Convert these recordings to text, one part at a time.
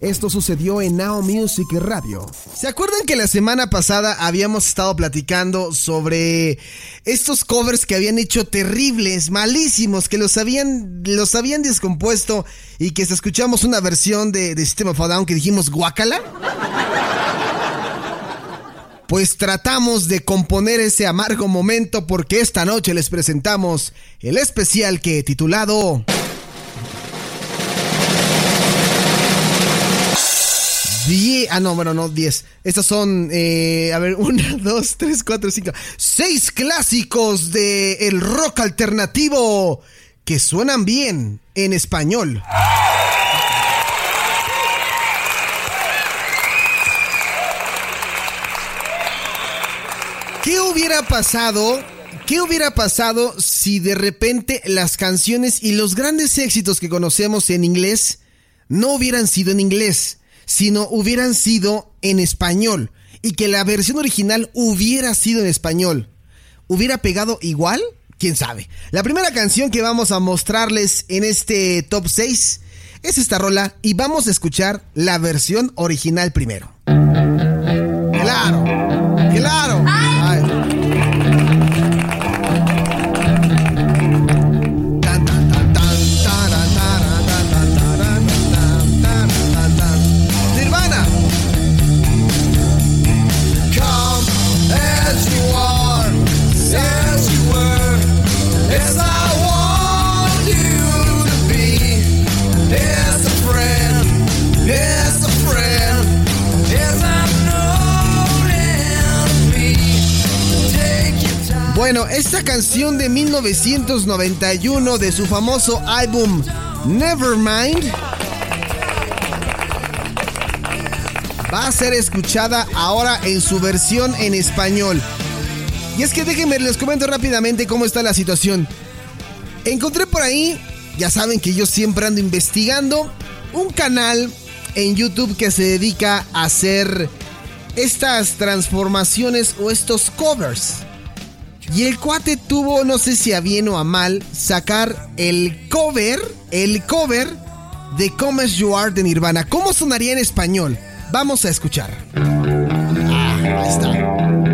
Esto sucedió en Now Music Radio. ¿Se acuerdan que la semana pasada habíamos estado platicando sobre estos covers que habían hecho terribles, malísimos, que los habían, los habían descompuesto y que escuchamos una versión de, System of a Down que dijimos guacala? Pues tratamos de componer ese amargo momento porque esta noche les presentamos el especial que titulado... Die ah, no, bueno, no, 10. Estas son, eh, a ver, 1, 2, 3, 4, 5, 6 clásicos de el rock alternativo que suenan bien en español. ¿Qué hubiera pasado? ¿Qué hubiera pasado si de repente las canciones y los grandes éxitos que conocemos en inglés no hubieran sido en inglés? Sino hubieran sido en español y que la versión original hubiera sido en español. ¿Hubiera pegado igual? ¿Quién sabe? La primera canción que vamos a mostrarles en este top 6 es esta rola y vamos a escuchar la versión original primero. Bueno, esta canción de 1991 de su famoso álbum Nevermind va a ser escuchada ahora en su versión en español. Y es que déjenme les comento rápidamente cómo está la situación. Encontré por ahí, ya saben que yo siempre ando investigando, un canal en YouTube que se dedica a hacer estas transformaciones o estos covers. Y el cuate tuvo, no sé si a bien o a mal, sacar el cover, el cover de Come As You Are de Nirvana. ¿Cómo sonaría en español? Vamos a escuchar. Ah, ahí está.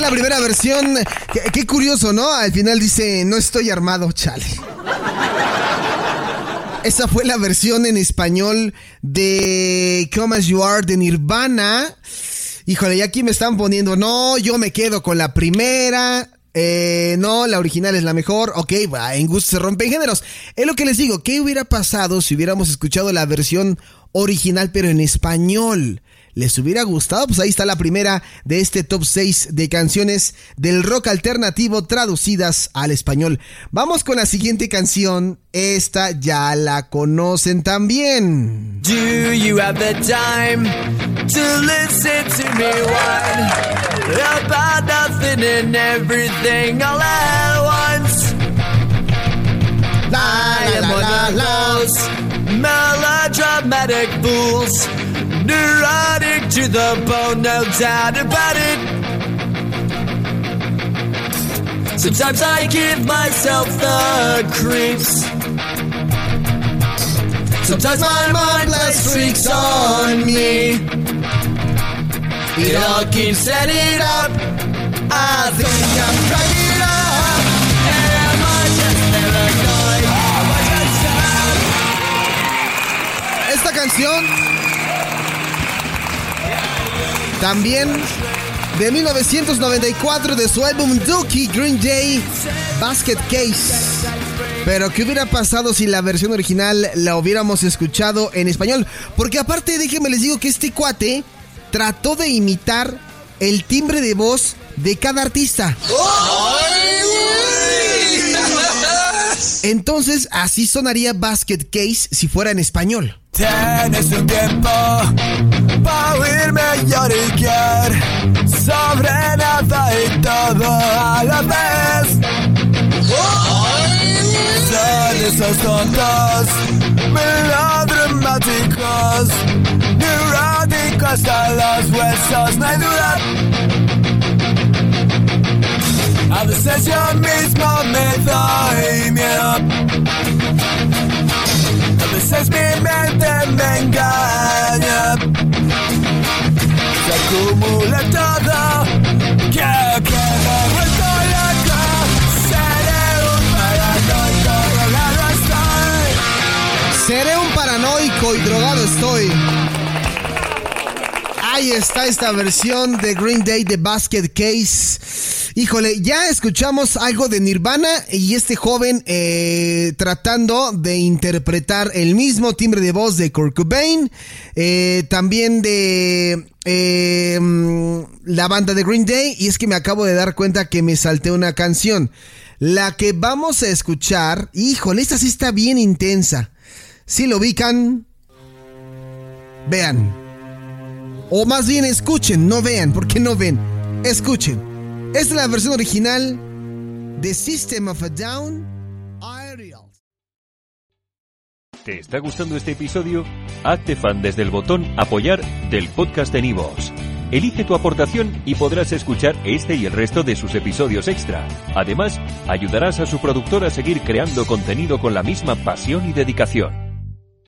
La primera versión. Qué, curioso, ¿no? Al final dice, no estoy armado, chale. Esa fue la versión en español de Come As You Are de Nirvana. Híjole, y aquí me están poniendo, no, yo me quedo con la primera. Eh, no, la original es la mejor. Ok, en gusto se rompen géneros. Es lo que les digo, ¿qué hubiera pasado si hubiéramos escuchado la versión original pero en español? ¿Les hubiera gustado? Pues ahí está la primera de este top 6 de canciones del rock alternativo traducidas al español. Vamos con la siguiente canción. Esta ya la conocen también. Do you have the time to listen to me whine about nothing and everything all at once? I am one of those melodramatic fools, neurotic to the bone, no doubt about it. Sometimes I give myself the creeps. Sometimes my mind plays tricks on me. It all keeps setting up. I think I'm cracking up. Am I just paranoid? Am I just? Esta canción también de 1994 de su álbum Dookie Green Day Basket Case. Pero ¿qué hubiera pasado si la versión original la hubiéramos escuchado en español? Porque aparte déjenme les digo que este cuate trató de imitar el timbre de voz de cada artista. Entonces así sonaría Basket Case si fuera en español. Tienes un tiempo para oírme lloriquear sobre nada y todo a la vez. Son esos tontos, melodramáticos, neuróticos hasta los huesos, no hay duda. A veces yo mismo me doy miedo. A veces mi mente me engaña. Se acumula todo. Que, que me he vuelto loco. Seré un paranoico, drogado estoy. Seré un paranoico y drogado estoy. Ahí está esta versión de Green Day de Basket Case. Híjole, ya escuchamos algo de Nirvana y este joven eh, tratando de interpretar el mismo timbre de voz de Kurt Cobain, eh, también de eh, mm, la banda de Green Day y es que me acabo de dar cuenta que me salté una canción. La que vamos a escuchar, híjole, esta sí está bien intensa. Si lo ubican, vean. O más bien escuchen, no vean, porque no ven. Escuchen. Esta es la versión original de System of a Down Aerial. ¿Te está gustando este episodio? Hazte fan desde el botón Apoyar del podcast de Nivos. Elige tu aportación y podrás escuchar este y el resto de sus episodios extra. Además, ayudarás a su productor a seguir creando contenido con la misma pasión y dedicación.